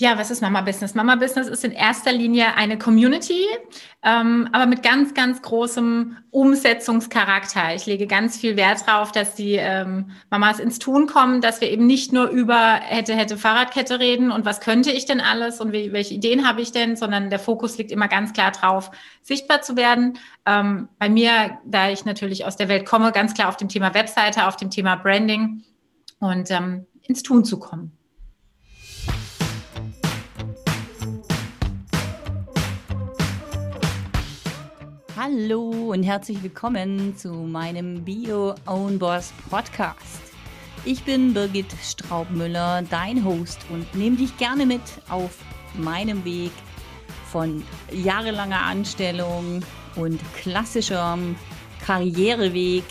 Ja, was ist Mama Business? Mama Business ist in erster Linie eine Community, ähm, aber mit ganz, ganz großem Umsetzungscharakter. Ich lege ganz viel Wert darauf, dass die ähm, Mamas ins Tun kommen, dass wir eben nicht nur über hätte, hätte Fahrradkette reden und was könnte ich denn alles und wie, welche Ideen habe ich denn, sondern der Fokus liegt immer ganz klar drauf, sichtbar zu werden. Ähm, bei mir, da ich natürlich aus der Welt komme, ganz klar auf dem Thema Webseite, auf dem Thema Branding und ähm, ins Tun zu kommen. Hallo und herzlich willkommen zu meinem Bio Own Boss Podcast. Ich bin Birgit Straubmüller, dein Host und nehme dich gerne mit auf meinem Weg von jahrelanger Anstellung und klassischem Karriereweg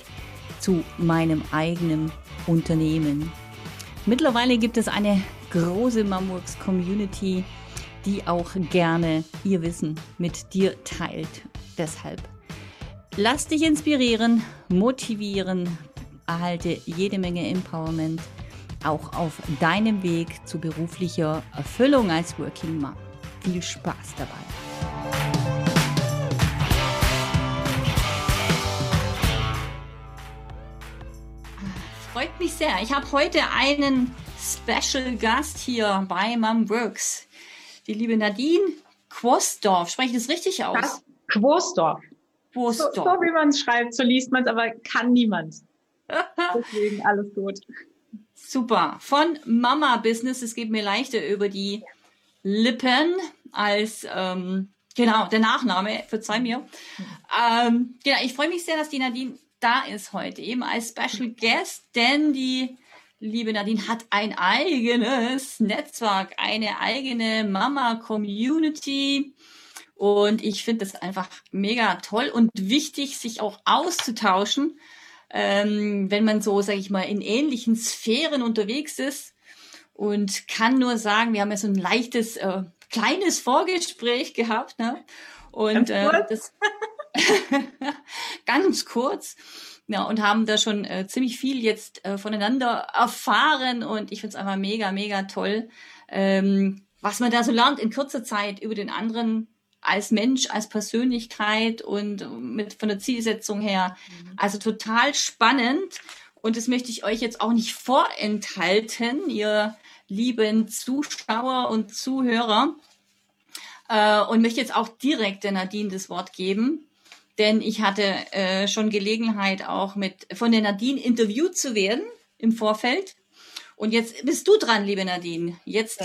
zu meinem eigenen Unternehmen. Mittlerweile gibt es eine große Mamworks Community, die auch gerne ihr Wissen mit dir teilt Deshalb lass dich inspirieren, motivieren, erhalte jede Menge Empowerment auch auf deinem Weg zu beruflicher Erfüllung als Working Mom. Viel Spaß dabei. Freut mich sehr. Ich habe heute einen Special Gast hier bei Mom Works. Die liebe Nadine Quosdorf. Spreche ich das richtig aus? Das Quosdorf. Quosdorf. So, so wie man es schreibt, so liest man es, aber kann niemand. Deswegen alles gut. Super. Von Mama Business, es geht mir leichter über die Lippen als ähm, genau der Nachname. Verzeih mir. Ähm, genau, ich freue mich sehr, dass die Nadine da ist heute, eben als Special Guest, denn die liebe Nadine hat ein eigenes Netzwerk, eine eigene Mama Community und ich finde es einfach mega toll und wichtig, sich auch auszutauschen, ähm, wenn man so, sage ich mal, in ähnlichen Sphären unterwegs ist. Und kann nur sagen, wir haben ja so ein leichtes, äh, kleines Vorgespräch gehabt. Ne? Und ganz äh, das ganz kurz. Ja, und haben da schon äh, ziemlich viel jetzt äh, voneinander erfahren und ich finde es einfach mega, mega toll, ähm, was man da so lernt in kurzer Zeit über den anderen als Mensch, als Persönlichkeit und mit von der Zielsetzung her. Mhm. Also total spannend. Und das möchte ich euch jetzt auch nicht vorenthalten, ihr lieben Zuschauer und Zuhörer. Äh, und möchte jetzt auch direkt der Nadine das Wort geben. Denn ich hatte äh, schon Gelegenheit, auch mit von der Nadine interviewt zu werden im Vorfeld. Und jetzt bist du dran, liebe Nadine. Jetzt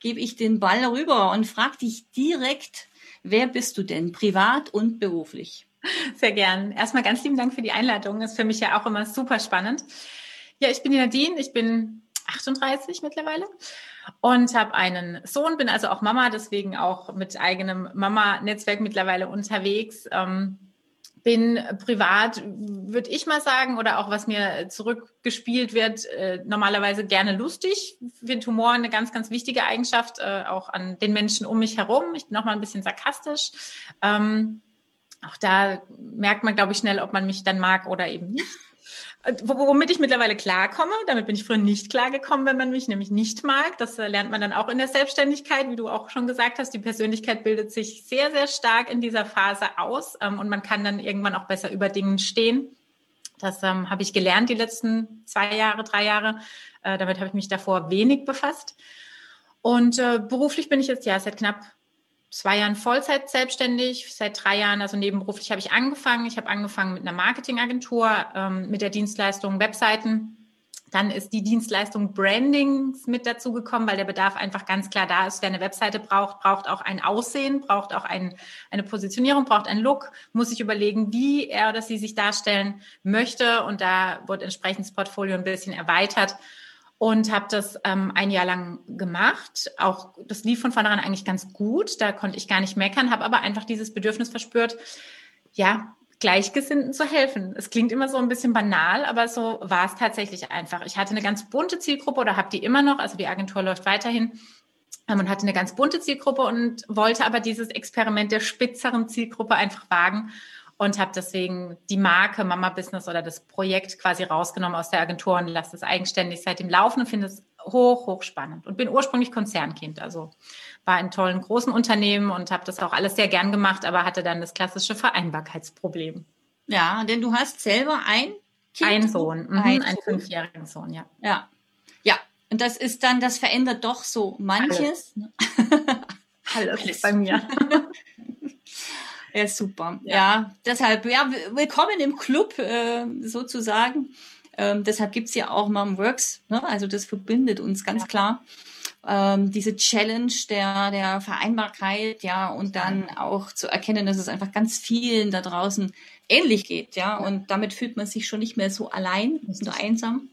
gebe ich den Ball rüber und frage dich direkt, Wer bist du denn, privat und beruflich? Sehr gern. Erstmal ganz lieben Dank für die Einladung. Ist für mich ja auch immer super spannend. Ja, ich bin die Nadine. Ich bin 38 mittlerweile und habe einen Sohn, bin also auch Mama, deswegen auch mit eigenem Mama-Netzwerk mittlerweile unterwegs. Ähm, bin privat, würde ich mal sagen, oder auch was mir zurückgespielt wird, äh, normalerweise gerne lustig. Finde Humor eine ganz, ganz wichtige Eigenschaft, äh, auch an den Menschen um mich herum. Ich bin noch mal ein bisschen sarkastisch. Ähm, auch da merkt man, glaube ich, schnell, ob man mich dann mag oder eben nicht womit ich mittlerweile klarkomme. Damit bin ich früher nicht klargekommen, wenn man mich nämlich nicht mag. Das äh, lernt man dann auch in der Selbstständigkeit, wie du auch schon gesagt hast. Die Persönlichkeit bildet sich sehr, sehr stark in dieser Phase aus ähm, und man kann dann irgendwann auch besser über Dingen stehen. Das ähm, habe ich gelernt die letzten zwei Jahre, drei Jahre. Äh, damit habe ich mich davor wenig befasst. Und äh, beruflich bin ich jetzt ja seit knapp zwei Jahren Vollzeit selbstständig, seit drei Jahren, also nebenberuflich habe ich angefangen. Ich habe angefangen mit einer Marketingagentur, ähm, mit der Dienstleistung Webseiten. Dann ist die Dienstleistung Brandings mit dazu gekommen, weil der Bedarf einfach ganz klar da ist. Wer eine Webseite braucht, braucht auch ein Aussehen, braucht auch ein, eine Positionierung, braucht einen Look, muss sich überlegen, wie er oder sie sich darstellen möchte. Und da wird entsprechend das Portfolio ein bisschen erweitert und habe das ähm, ein Jahr lang gemacht. Auch das lief von vornherein eigentlich ganz gut. Da konnte ich gar nicht meckern, habe aber einfach dieses Bedürfnis verspürt, ja, Gleichgesinnten zu helfen. Es klingt immer so ein bisschen banal, aber so war es tatsächlich einfach. Ich hatte eine ganz bunte Zielgruppe oder habe die immer noch. Also die Agentur läuft weiterhin ähm, und hatte eine ganz bunte Zielgruppe und wollte aber dieses Experiment der spitzeren Zielgruppe einfach wagen und habe deswegen die Marke Mama Business oder das Projekt quasi rausgenommen aus der Agentur und lasse es eigenständig seitdem laufen und finde es hoch, hoch spannend und bin ursprünglich Konzernkind, also war in tollen großen Unternehmen und habe das auch alles sehr gern gemacht, aber hatte dann das klassische Vereinbarkeitsproblem. Ja, denn du hast selber ein Kind? Ein Sohn, mhm, ein einen fünfjährigen Sohn, ja. Ja, ja. Und das ist dann, das verändert doch so manches. Alles, Alles bei mir. ja, super. Ja. ja. deshalb, ja, willkommen im Club äh, sozusagen. Ähm, deshalb gibt's ja auch Mom Works. Ne? Also das verbindet uns ganz ja. klar. Ähm, diese Challenge der, der Vereinbarkeit, ja, und dann auch zu erkennen, dass es einfach ganz vielen da draußen ähnlich geht, ja. Und damit fühlt man sich schon nicht mehr so allein, so einsam.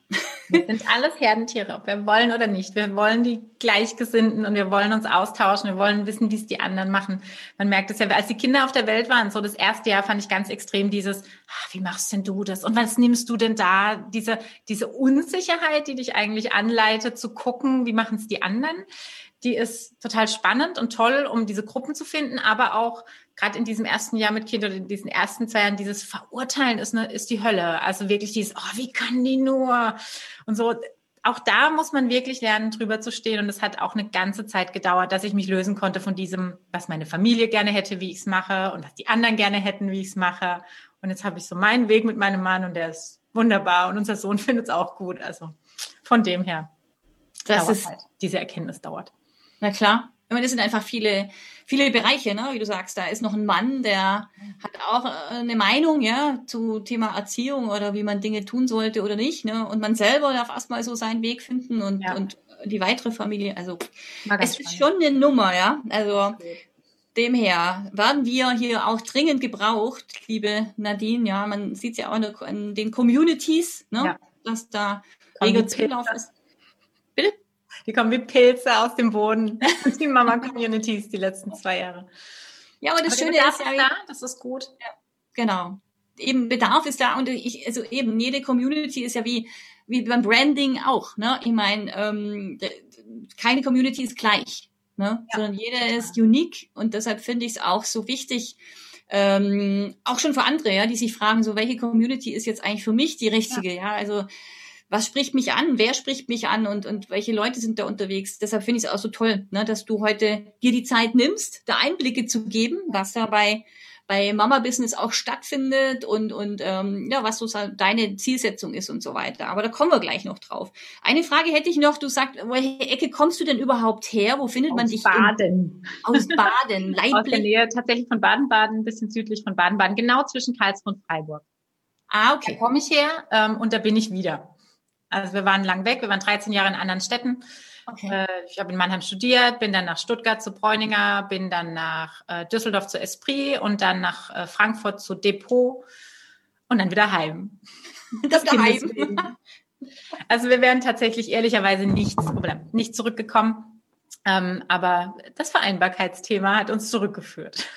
Wir sind alles Herdentiere, ob wir wollen oder nicht. Wir wollen die Gleichgesinnten und wir wollen uns austauschen. Wir wollen wissen, wie es die anderen machen. Man merkt es ja, als die Kinder auf der Welt waren, so das erste Jahr fand ich ganz extrem dieses, ah, wie machst denn du das? Und was nimmst du denn da? Diese, diese Unsicherheit, die dich eigentlich anleitet, zu gucken, wie machen es die anderen die ist total spannend und toll, um diese Gruppen zu finden, aber auch gerade in diesem ersten Jahr mit Kind oder in diesen ersten zwei Jahren, dieses Verurteilen ist, eine, ist die Hölle. Also wirklich dieses, oh, wie kann die nur? Und so, auch da muss man wirklich lernen, drüber zu stehen. Und es hat auch eine ganze Zeit gedauert, dass ich mich lösen konnte von diesem, was meine Familie gerne hätte, wie ich es mache und was die anderen gerne hätten, wie ich es mache. Und jetzt habe ich so meinen Weg mit meinem Mann und der ist wunderbar und unser Sohn findet es auch gut. Also von dem her. Das ist halt. Diese Erkenntnis dauert. Na klar. Ich meine, das sind einfach viele, viele Bereiche, ne? wie du sagst. Da ist noch ein Mann, der hat auch äh, eine Meinung, ja, zu Thema Erziehung oder wie man Dinge tun sollte oder nicht. Ne? Und man selber darf erstmal so seinen Weg finden und, ja. und die weitere Familie. Also es ist schon eine Nummer, ja. Also dem her werden wir hier auch dringend gebraucht, liebe Nadine. Ja, man sieht es ja auch in den Communities, ne? Ja. dass da reger Zulauf ist. Die kommen wie Pilze aus dem Boden. Die Mama-Communities die letzten zwei Jahre. Ja, aber das aber Schöne ist ja, da, das ist gut. Ja, genau. Eben Bedarf ist da und ich, also eben jede Community ist ja wie wie beim Branding auch. Ne? Ich meine, ähm, keine Community ist gleich, ne? Ja. sondern jeder ist unique und deshalb finde ich es auch so wichtig, ähm, auch schon für andere, ja, die sich fragen, so welche Community ist jetzt eigentlich für mich die richtige, ja, ja? also was spricht mich an, wer spricht mich an und, und welche Leute sind da unterwegs. Deshalb finde ich es auch so toll, ne, dass du heute dir die Zeit nimmst, da Einblicke zu geben, was da bei, Mama Business auch stattfindet und, und ähm, ja, was so deine Zielsetzung ist und so weiter. Aber da kommen wir gleich noch drauf. Eine Frage hätte ich noch, du sagst, welche Ecke kommst du denn überhaupt her? Wo findet aus man dich? Baden. Aus Baden. Leiblich. Aus der Nähe tatsächlich von Baden-Baden, ein bisschen südlich von Baden-Baden, genau zwischen Karlsruhe und Freiburg. Ah, okay. Da komme ich her ähm, und da bin ich wieder. Also wir waren lang weg, wir waren 13 Jahre in anderen Städten. Okay. Äh, ich habe in Mannheim studiert, bin dann nach Stuttgart zu Bräuninger, bin dann nach äh, Düsseldorf zu Esprit und dann nach äh, Frankfurt zu Depot und dann wieder heim. Das daheim. Also wir wären tatsächlich ehrlicherweise nicht, nicht zurückgekommen. Ähm, aber das Vereinbarkeitsthema hat uns zurückgeführt.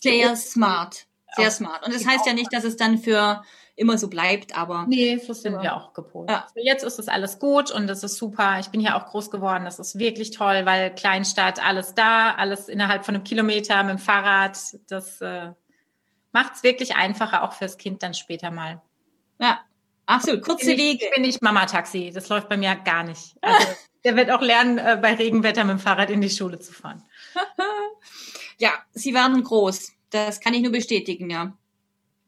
Sehr smart. Sehr smart. Und das heißt ja nicht, dass es dann für immer so bleibt, aber. Nee, so sind wir auch gepolt. Ja. Also jetzt ist es alles gut und es ist super. Ich bin hier auch groß geworden. Das ist wirklich toll, weil Kleinstadt, alles da, alles innerhalb von einem Kilometer mit dem Fahrrad. Das äh, macht es wirklich einfacher, auch fürs Kind dann später mal. Ja, absolut. Kurze Wege. Ich bin nicht Mama-Taxi. Das läuft bei mir gar nicht. Also, der wird auch lernen, äh, bei Regenwetter mit dem Fahrrad in die Schule zu fahren. ja, sie werden groß. Das kann ich nur bestätigen, ja.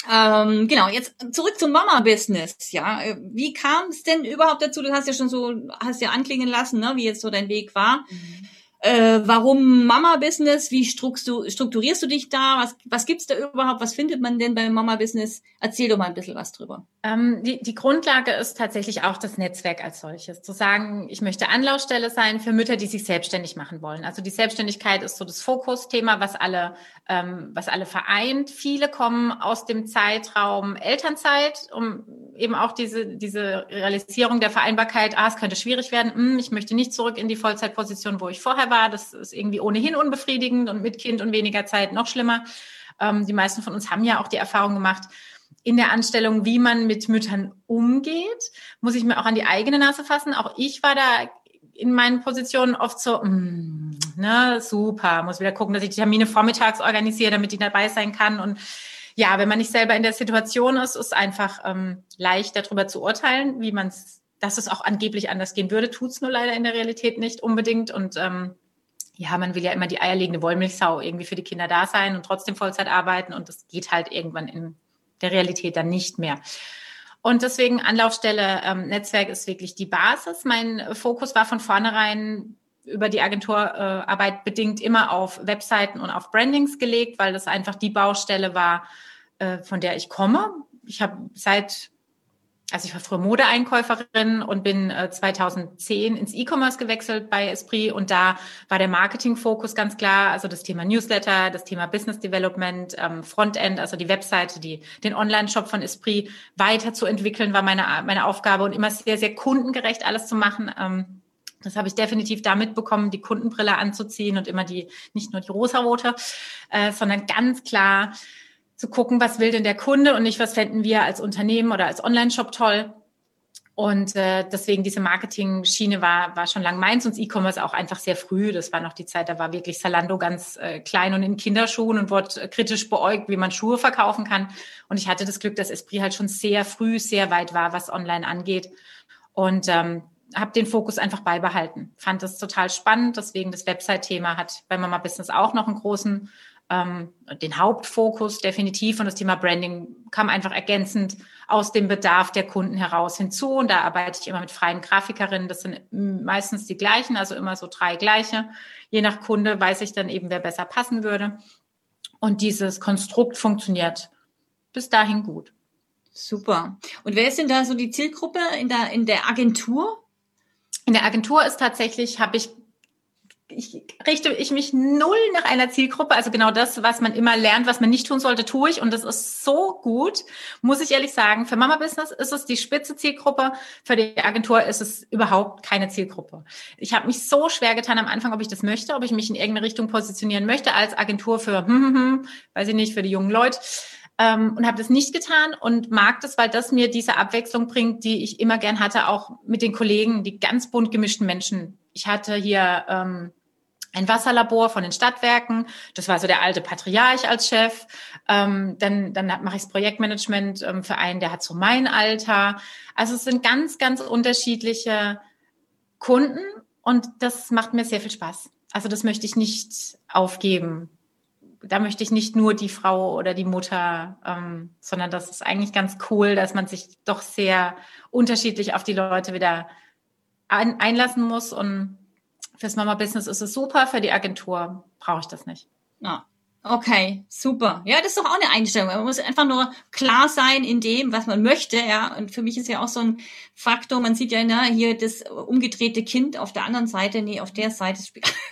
Ähm, genau, jetzt zurück zum Mama-Business. Ja, wie kam es denn überhaupt dazu? Du hast ja schon so, hast ja anklingen lassen, ne, wie jetzt so dein Weg war. Mhm. Äh, warum Mama-Business? Wie strukturierst du dich da? Was, was gibt's da überhaupt? Was findet man denn beim Mama-Business? Erzähl doch mal ein bisschen was drüber. Ähm, die, die Grundlage ist tatsächlich auch das Netzwerk als solches. Zu sagen, ich möchte Anlaufstelle sein für Mütter, die sich selbstständig machen wollen. Also die Selbstständigkeit ist so das Fokusthema, was alle, ähm, was alle vereint. Viele kommen aus dem Zeitraum Elternzeit, um eben auch diese, diese Realisierung der Vereinbarkeit, ah, es könnte schwierig werden, hm, ich möchte nicht zurück in die Vollzeitposition, wo ich vorher war. Das ist irgendwie ohnehin unbefriedigend und mit Kind und weniger Zeit noch schlimmer. Ähm, die meisten von uns haben ja auch die Erfahrung gemacht, in der Anstellung, wie man mit Müttern umgeht, muss ich mir auch an die eigene Nase fassen. Auch ich war da in meinen Positionen oft so, mm, ne, super, muss wieder gucken, dass ich die Termine vormittags organisiere, damit ich dabei sein kann. Und ja, wenn man nicht selber in der Situation ist, ist einfach ähm, leicht darüber zu urteilen, wie man es dass es auch angeblich anders gehen würde, tut es nur leider in der Realität nicht unbedingt. Und ähm, ja, man will ja immer die eierlegende Wollmilchsau irgendwie für die Kinder da sein und trotzdem Vollzeit arbeiten. Und das geht halt irgendwann in der Realität dann nicht mehr. Und deswegen Anlaufstelle ähm, Netzwerk ist wirklich die Basis. Mein Fokus war von vornherein über die Agenturarbeit äh, bedingt immer auf Webseiten und auf Brandings gelegt, weil das einfach die Baustelle war, äh, von der ich komme. Ich habe seit also ich war früher Modeeinkäuferin und bin äh, 2010 ins E-Commerce gewechselt bei Esprit und da war der Marketing-Fokus ganz klar, also das Thema Newsletter, das Thema Business Development, ähm, Frontend, also die Webseite, die den Online-Shop von Esprit weiterzuentwickeln, war meine meine Aufgabe und immer sehr sehr kundengerecht alles zu machen. Ähm, das habe ich definitiv da mitbekommen, die Kundenbrille anzuziehen und immer die nicht nur die rosarote, äh, sondern ganz klar zu gucken, was will denn der Kunde und nicht, was fänden wir als Unternehmen oder als Online-Shop toll. Und äh, deswegen diese Marketing-Schiene war, war schon lang meins und E-Commerce auch einfach sehr früh. Das war noch die Zeit, da war wirklich Salando ganz äh, klein und in Kinderschuhen und wurde kritisch beäugt, wie man Schuhe verkaufen kann. Und ich hatte das Glück, dass Esprit halt schon sehr früh sehr weit war, was online angeht. Und ähm, habe den Fokus einfach beibehalten. Fand das total spannend. Deswegen das Website-Thema hat bei Mama Business auch noch einen großen ähm, den Hauptfokus definitiv und das Thema Branding kam einfach ergänzend aus dem Bedarf der Kunden heraus hinzu. Und da arbeite ich immer mit freien Grafikerinnen. Das sind meistens die gleichen, also immer so drei gleiche. Je nach Kunde weiß ich dann eben, wer besser passen würde. Und dieses Konstrukt funktioniert bis dahin gut. Super. Und wer ist denn da so die Zielgruppe in der, in der Agentur? In der Agentur ist tatsächlich, habe ich ich richte ich mich null nach einer Zielgruppe. Also genau das, was man immer lernt, was man nicht tun sollte, tue ich. Und das ist so gut, muss ich ehrlich sagen. Für Mama Business ist es die spitze Zielgruppe. Für die Agentur ist es überhaupt keine Zielgruppe. Ich habe mich so schwer getan am Anfang, ob ich das möchte, ob ich mich in irgendeine Richtung positionieren möchte als Agentur für, hm, hm, hm, weiß ich nicht, für die jungen Leute. Ähm, und habe das nicht getan und mag das, weil das mir diese Abwechslung bringt, die ich immer gern hatte, auch mit den Kollegen, die ganz bunt gemischten Menschen. Ich hatte hier ähm, ein Wasserlabor von den Stadtwerken. Das war so der alte Patriarch als Chef. Ähm, dann dann mache ich das Projektmanagement ähm, für einen, der hat so mein Alter. Also es sind ganz, ganz unterschiedliche Kunden und das macht mir sehr viel Spaß. Also das möchte ich nicht aufgeben. Da möchte ich nicht nur die Frau oder die Mutter, ähm, sondern das ist eigentlich ganz cool, dass man sich doch sehr unterschiedlich auf die Leute wieder ein, einlassen muss und Fürs Mama-Business ist es super, für die Agentur brauche ich das nicht. Ja. Okay, super. Ja, das ist doch auch eine Einstellung. Man muss einfach nur klar sein in dem, was man möchte, ja. Und für mich ist ja auch so ein Faktor, man sieht ja na, hier das umgedrehte Kind auf der anderen Seite, nee, auf der Seite.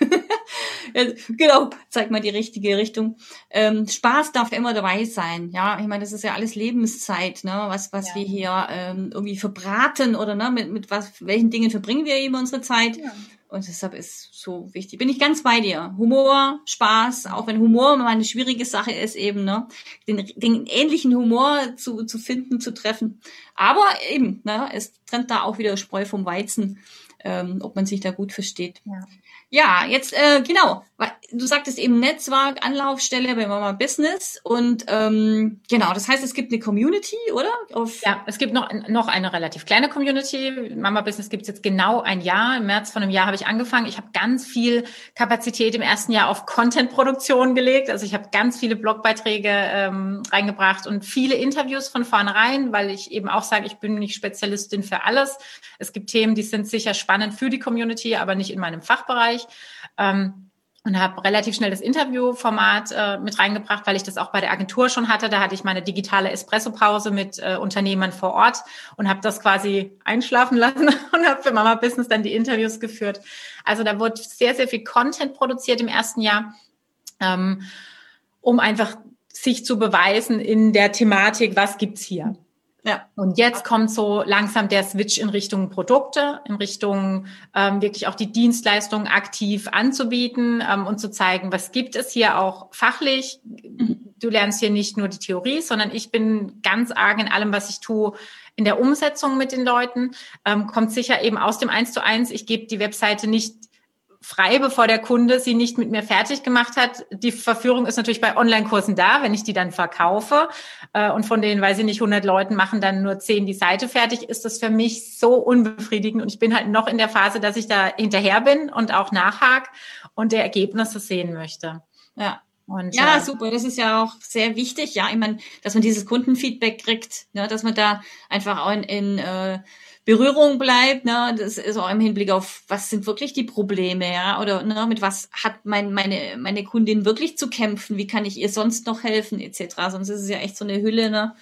genau, zeigt mal die richtige Richtung. Ähm, Spaß darf immer dabei sein, ja. Ich meine, das ist ja alles Lebenszeit, ne, was, was ja. wir hier ähm, irgendwie verbraten oder ne, mit, mit was, welchen Dingen verbringen wir eben unsere Zeit. Ja. Und deshalb ist so wichtig. Bin ich ganz bei dir. Humor, Spaß, auch wenn Humor immer eine schwierige Sache ist, eben, ne? Den, den ähnlichen Humor zu, zu finden, zu treffen. Aber eben, ne, es trennt da auch wieder Spreu vom Weizen, ähm, ob man sich da gut versteht. Ja. Ja, jetzt äh, genau. Du sagtest eben Netzwerk, Anlaufstelle bei Mama Business und ähm, genau. Das heißt, es gibt eine Community, oder? Auf ja, es gibt noch noch eine relativ kleine Community. Mama Business gibt es jetzt genau ein Jahr. Im März von einem Jahr habe ich angefangen. Ich habe ganz viel Kapazität im ersten Jahr auf Content-Produktion gelegt. Also ich habe ganz viele Blogbeiträge ähm, reingebracht und viele Interviews von vornherein, weil ich eben auch sage, ich bin nicht Spezialistin für alles. Es gibt Themen, die sind sicher spannend für die Community, aber nicht in meinem Fachbereich. Bereich. Ähm, und habe relativ schnell das Interviewformat äh, mit reingebracht, weil ich das auch bei der Agentur schon hatte. Da hatte ich meine digitale Espresso-Pause mit äh, Unternehmern vor Ort und habe das quasi einschlafen lassen und habe für Mama Business dann die Interviews geführt. Also da wurde sehr, sehr viel Content produziert im ersten Jahr, ähm, um einfach sich zu beweisen in der Thematik, was gibt's hier. Ja. Und jetzt kommt so langsam der Switch in Richtung Produkte, in Richtung ähm, wirklich auch die Dienstleistungen aktiv anzubieten ähm, und zu zeigen, was gibt es hier auch fachlich. Du lernst hier nicht nur die Theorie, sondern ich bin ganz arg in allem, was ich tue, in der Umsetzung mit den Leuten. Ähm, kommt sicher eben aus dem Eins zu eins. Ich gebe die Webseite nicht frei, bevor der Kunde sie nicht mit mir fertig gemacht hat. Die Verführung ist natürlich bei Online-Kursen da, wenn ich die dann verkaufe äh, und von denen, weiß ich nicht, 100 Leuten machen dann nur 10 die Seite fertig, ist das für mich so unbefriedigend und ich bin halt noch in der Phase, dass ich da hinterher bin und auch nachhake und der Ergebnisse sehen möchte. Ja. Und, ja, äh, super. Das ist ja auch sehr wichtig. Ja, ich meine, dass man dieses Kundenfeedback kriegt, ne, dass man da einfach auch in, in äh, Berührung bleibt, ne, das ist auch im Hinblick auf, was sind wirklich die Probleme, ja, oder ne, mit was hat mein, meine, meine Kundin wirklich zu kämpfen, wie kann ich ihr sonst noch helfen, etc. Sonst ist es ja echt so eine Hülle, ne.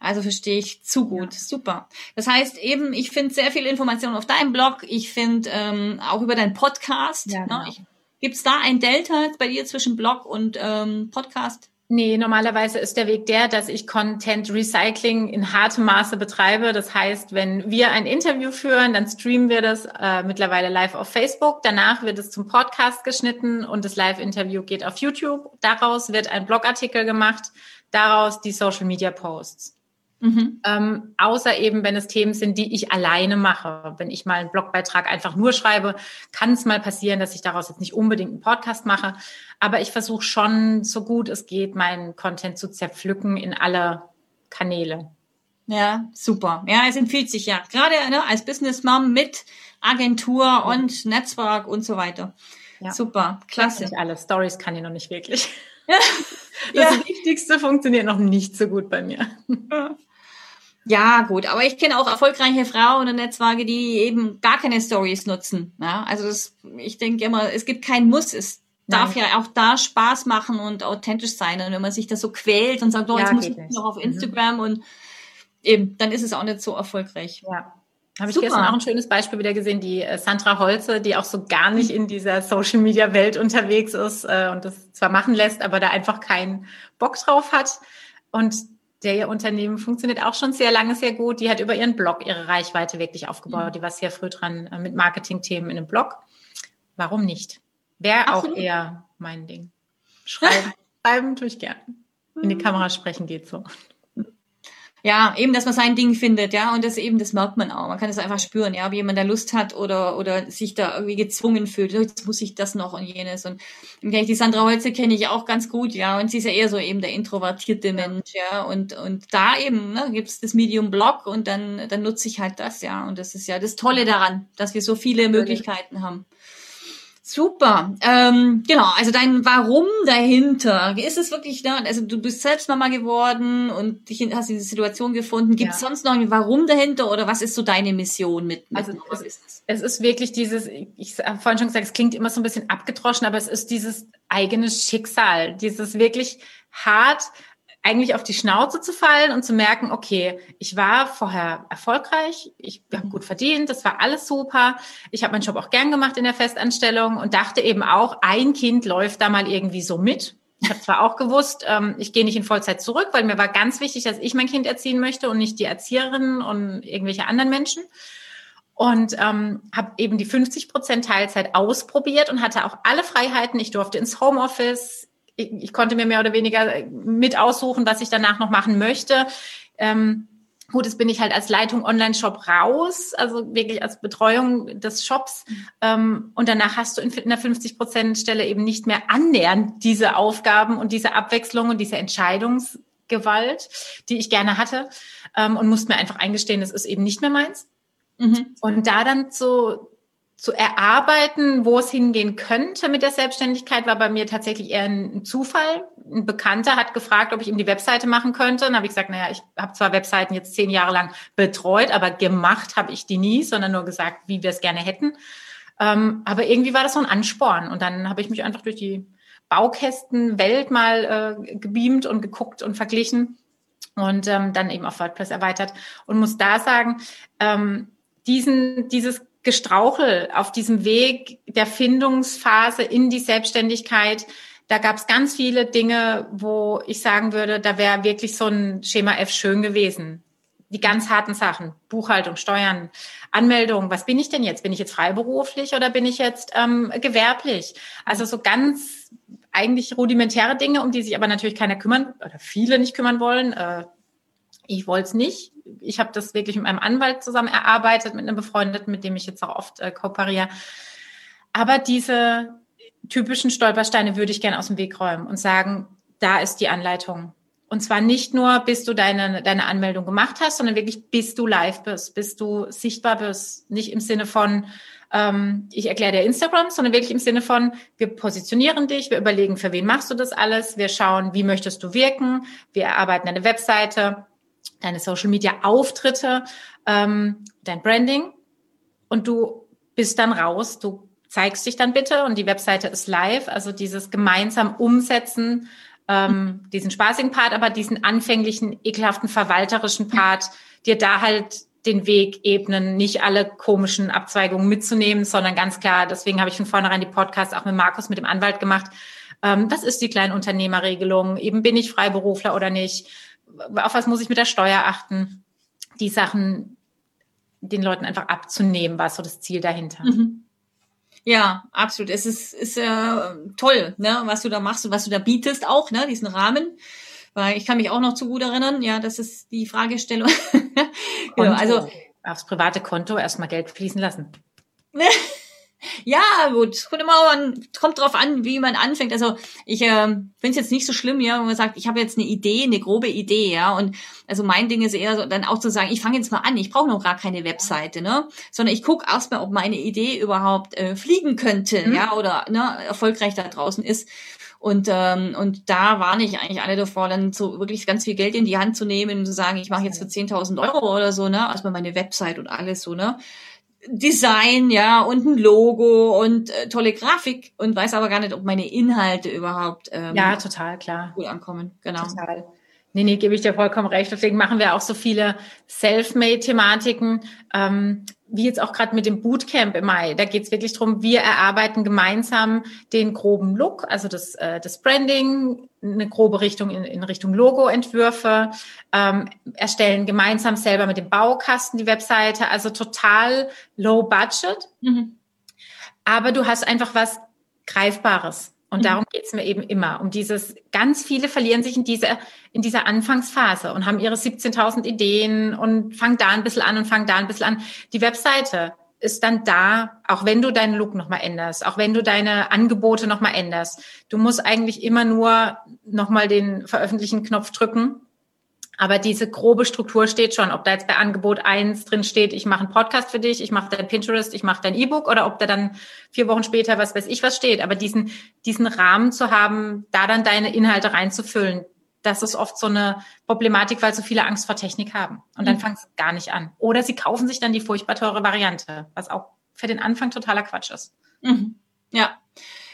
Also verstehe ich zu gut. Ja. Super. Das heißt eben, ich finde sehr viel Informationen auf deinem Blog. Ich finde ähm, auch über deinen Podcast. Ja, ne? genau. ne? Gibt es da ein Delta bei dir zwischen Blog und ähm, Podcast? Nee, normalerweise ist der Weg der, dass ich Content Recycling in hartem Maße betreibe. Das heißt, wenn wir ein Interview führen, dann streamen wir das äh, mittlerweile live auf Facebook. Danach wird es zum Podcast geschnitten und das Live-Interview geht auf YouTube. Daraus wird ein Blogartikel gemacht, daraus die Social Media Posts. Mhm. Ähm, außer eben, wenn es Themen sind, die ich alleine mache. Wenn ich mal einen Blogbeitrag einfach nur schreibe, kann es mal passieren, dass ich daraus jetzt nicht unbedingt einen Podcast mache. Aber ich versuche schon, so gut es geht, meinen Content zu zerpflücken in alle Kanäle. Ja, super. Ja, es empfiehlt sich ja. Gerade ne, als Business Mom mit Agentur ja. und Netzwerk und so weiter. Ja. Super, klasse. Nicht alle Stories kann ich noch nicht wirklich. Das ja. Wichtigste funktioniert noch nicht so gut bei mir. Ja, gut, aber ich kenne auch erfolgreiche Frauen und Netzwerke, die eben gar keine Stories nutzen. Ja, also das, ich denke immer, es gibt kein Muss, es Nein. darf ja auch da Spaß machen und authentisch sein. Und wenn man sich da so quält und sagt, oh, jetzt ja, muss ich nicht. noch auf mhm. Instagram mhm. und eben, dann ist es auch nicht so erfolgreich. Ja. Habe ich Super. gestern auch ein schönes Beispiel wieder gesehen, die äh, Sandra Holze, die auch so gar nicht in dieser Social Media Welt unterwegs ist äh, und das zwar machen lässt, aber da einfach keinen Bock drauf hat. Und der ihr Unternehmen funktioniert auch schon sehr lange sehr gut. Die hat über ihren Blog ihre Reichweite wirklich aufgebaut. Mhm. Die war sehr früh dran äh, mit Marketingthemen in einem Blog. Warum nicht? Wäre auch eher mein Ding. Schreiben, schreiben tue ich gern. In die mhm. Kamera sprechen geht so. Ja, eben, dass man sein Ding findet, ja, und das eben, das merkt man auch. Man kann es einfach spüren, ja, ob jemand da Lust hat oder oder sich da irgendwie gezwungen fühlt. Jetzt muss ich das noch und jenes. Und die Sandra Holze kenne ich auch ganz gut, ja, und sie ist ja eher so eben der introvertierte Mensch, ja, und und da eben ne, gibt es das Medium Blog und dann dann nutze ich halt das, ja, und das ist ja das Tolle daran, dass wir so viele Möglichkeiten haben. Super. Ähm, genau, also dein Warum dahinter. Ist es wirklich da? Also du bist selbst Mama geworden und dich hast diese Situation gefunden. Gibt es ja. sonst noch ein Warum dahinter oder was ist so deine Mission mit? mit also es ist, es ist wirklich dieses, ich habe vorhin schon gesagt, es klingt immer so ein bisschen abgedroschen, aber es ist dieses eigene Schicksal, dieses wirklich hart eigentlich auf die Schnauze zu fallen und zu merken, okay, ich war vorher erfolgreich, ich habe gut verdient, das war alles super. Ich habe meinen Job auch gern gemacht in der Festanstellung und dachte eben auch, ein Kind läuft da mal irgendwie so mit. Ich habe zwar auch gewusst, ähm, ich gehe nicht in Vollzeit zurück, weil mir war ganz wichtig, dass ich mein Kind erziehen möchte und nicht die Erzieherin und irgendwelche anderen Menschen. Und ähm, habe eben die 50 Prozent Teilzeit ausprobiert und hatte auch alle Freiheiten. Ich durfte ins Homeoffice, ich, ich konnte mir mehr oder weniger mit aussuchen, was ich danach noch machen möchte. Ähm, Gut, jetzt bin ich halt als Leitung Online-Shop raus, also wirklich als Betreuung des Shops. Ähm, und danach hast du in einer 50-Prozent-Stelle eben nicht mehr annähernd diese Aufgaben und diese Abwechslung und diese Entscheidungsgewalt, die ich gerne hatte. Ähm, und musste mir einfach eingestehen, das ist eben nicht mehr meins. Mhm. Und da dann zu, zu erarbeiten, wo es hingehen könnte mit der Selbstständigkeit, war bei mir tatsächlich eher ein Zufall. Ein Bekannter hat gefragt, ob ich ihm die Webseite machen könnte. Dann habe ich gesagt, naja, ich habe zwar Webseiten jetzt zehn Jahre lang betreut, aber gemacht habe ich die nie, sondern nur gesagt, wie wir es gerne hätten. Ähm, aber irgendwie war das so ein Ansporn. Und dann habe ich mich einfach durch die Baukästenwelt mal äh, gebeamt und geguckt und verglichen und ähm, dann eben auf WordPress erweitert und muss da sagen, ähm, diesen, dieses Gestrauchel auf diesem Weg der Findungsphase in die Selbstständigkeit. Da gab es ganz viele Dinge, wo ich sagen würde, da wäre wirklich so ein Schema F schön gewesen. Die ganz harten Sachen, Buchhaltung, Steuern, Anmeldung, was bin ich denn jetzt? Bin ich jetzt freiberuflich oder bin ich jetzt ähm, gewerblich? Also so ganz eigentlich rudimentäre Dinge, um die sich aber natürlich keiner kümmern oder viele nicht kümmern wollen. Äh, ich wollte es nicht. Ich habe das wirklich mit meinem Anwalt zusammen erarbeitet, mit einem Befreundeten, mit dem ich jetzt auch oft äh, kooperiere. Aber diese typischen Stolpersteine würde ich gerne aus dem Weg räumen und sagen, da ist die Anleitung. Und zwar nicht nur, bis du deine, deine Anmeldung gemacht hast, sondern wirklich, bis du live bist, bis du sichtbar bist. Nicht im Sinne von, ähm, ich erkläre dir Instagram, sondern wirklich im Sinne von, wir positionieren dich, wir überlegen, für wen machst du das alles, wir schauen, wie möchtest du wirken, wir erarbeiten eine Webseite, deine Social-Media-Auftritte, ähm, dein Branding und du bist dann raus, du zeigst dich dann bitte und die Webseite ist live, also dieses gemeinsam Umsetzen, ähm, diesen spaßigen Part, aber diesen anfänglichen, ekelhaften, verwalterischen Part, dir da halt den Weg ebnen, nicht alle komischen Abzweigungen mitzunehmen, sondern ganz klar, deswegen habe ich von vornherein die Podcasts auch mit Markus, mit dem Anwalt gemacht. Ähm, was ist die Kleinunternehmerregelung? Eben bin ich Freiberufler oder nicht? Auf was muss ich mit der Steuer achten? Die Sachen den Leuten einfach abzunehmen, war so das Ziel dahinter. Mhm. Ja, absolut. Es ist, ist äh, toll, ne, was du da machst und was du da bietest auch, ne, diesen Rahmen. Weil ich kann mich auch noch zu gut erinnern, ja, das ist die Fragestellung. genau, also aufs private Konto erstmal Geld fließen lassen. Ja, gut, kommt immer an, kommt drauf an, wie man anfängt. Also ich äh, finde es jetzt nicht so schlimm, ja, wenn man sagt, ich habe jetzt eine Idee, eine grobe Idee, ja. Und also mein Ding ist eher so, dann auch zu sagen, ich fange jetzt mal an, ich brauche noch gar keine Webseite, ne? Sondern ich gucke erstmal, ob meine Idee überhaupt äh, fliegen könnte, mhm. ja, oder ne, erfolgreich da draußen ist. Und, ähm, und da warne ich eigentlich alle davor, dann so wirklich ganz viel Geld in die Hand zu nehmen und zu sagen, ich mache jetzt für 10.000 Euro oder so, ne, erstmal meine Website und alles so, ne. Design, ja, und ein Logo und äh, tolle Grafik und weiß aber gar nicht, ob meine Inhalte überhaupt ähm, ja total klar gut ankommen. Genau. Total. Nee, nee, gebe ich dir vollkommen recht. Deswegen machen wir auch so viele Self-Made-Thematiken, ähm, wie jetzt auch gerade mit dem Bootcamp im Mai. Da geht es wirklich drum, wir erarbeiten gemeinsam den groben Look, also das, äh, das Branding, eine grobe Richtung in, in Richtung Logo-Entwürfe, ähm, erstellen gemeinsam selber mit dem Baukasten die Webseite, also total low budget. Mhm. Aber du hast einfach was Greifbares. Und mhm. darum geht's mir eben immer, um dieses, ganz viele verlieren sich in dieser, in dieser Anfangsphase und haben ihre 17.000 Ideen und fangen da ein bisschen an und fangen da ein bisschen an. Die Webseite ist dann da, auch wenn du deinen Look nochmal änderst, auch wenn du deine Angebote nochmal änderst. Du musst eigentlich immer nur nochmal den veröffentlichen Knopf drücken aber diese grobe Struktur steht schon, ob da jetzt bei Angebot eins drin steht, ich mache einen Podcast für dich, ich mache dein Pinterest, ich mache dein E-Book oder ob da dann vier Wochen später was weiß ich was steht. Aber diesen, diesen Rahmen zu haben, da dann deine Inhalte reinzufüllen, das ist oft so eine Problematik, weil so viele Angst vor Technik haben. Und dann mhm. fangen sie gar nicht an. Oder sie kaufen sich dann die furchtbar teure Variante, was auch für den Anfang totaler Quatsch ist. Mhm. Ja.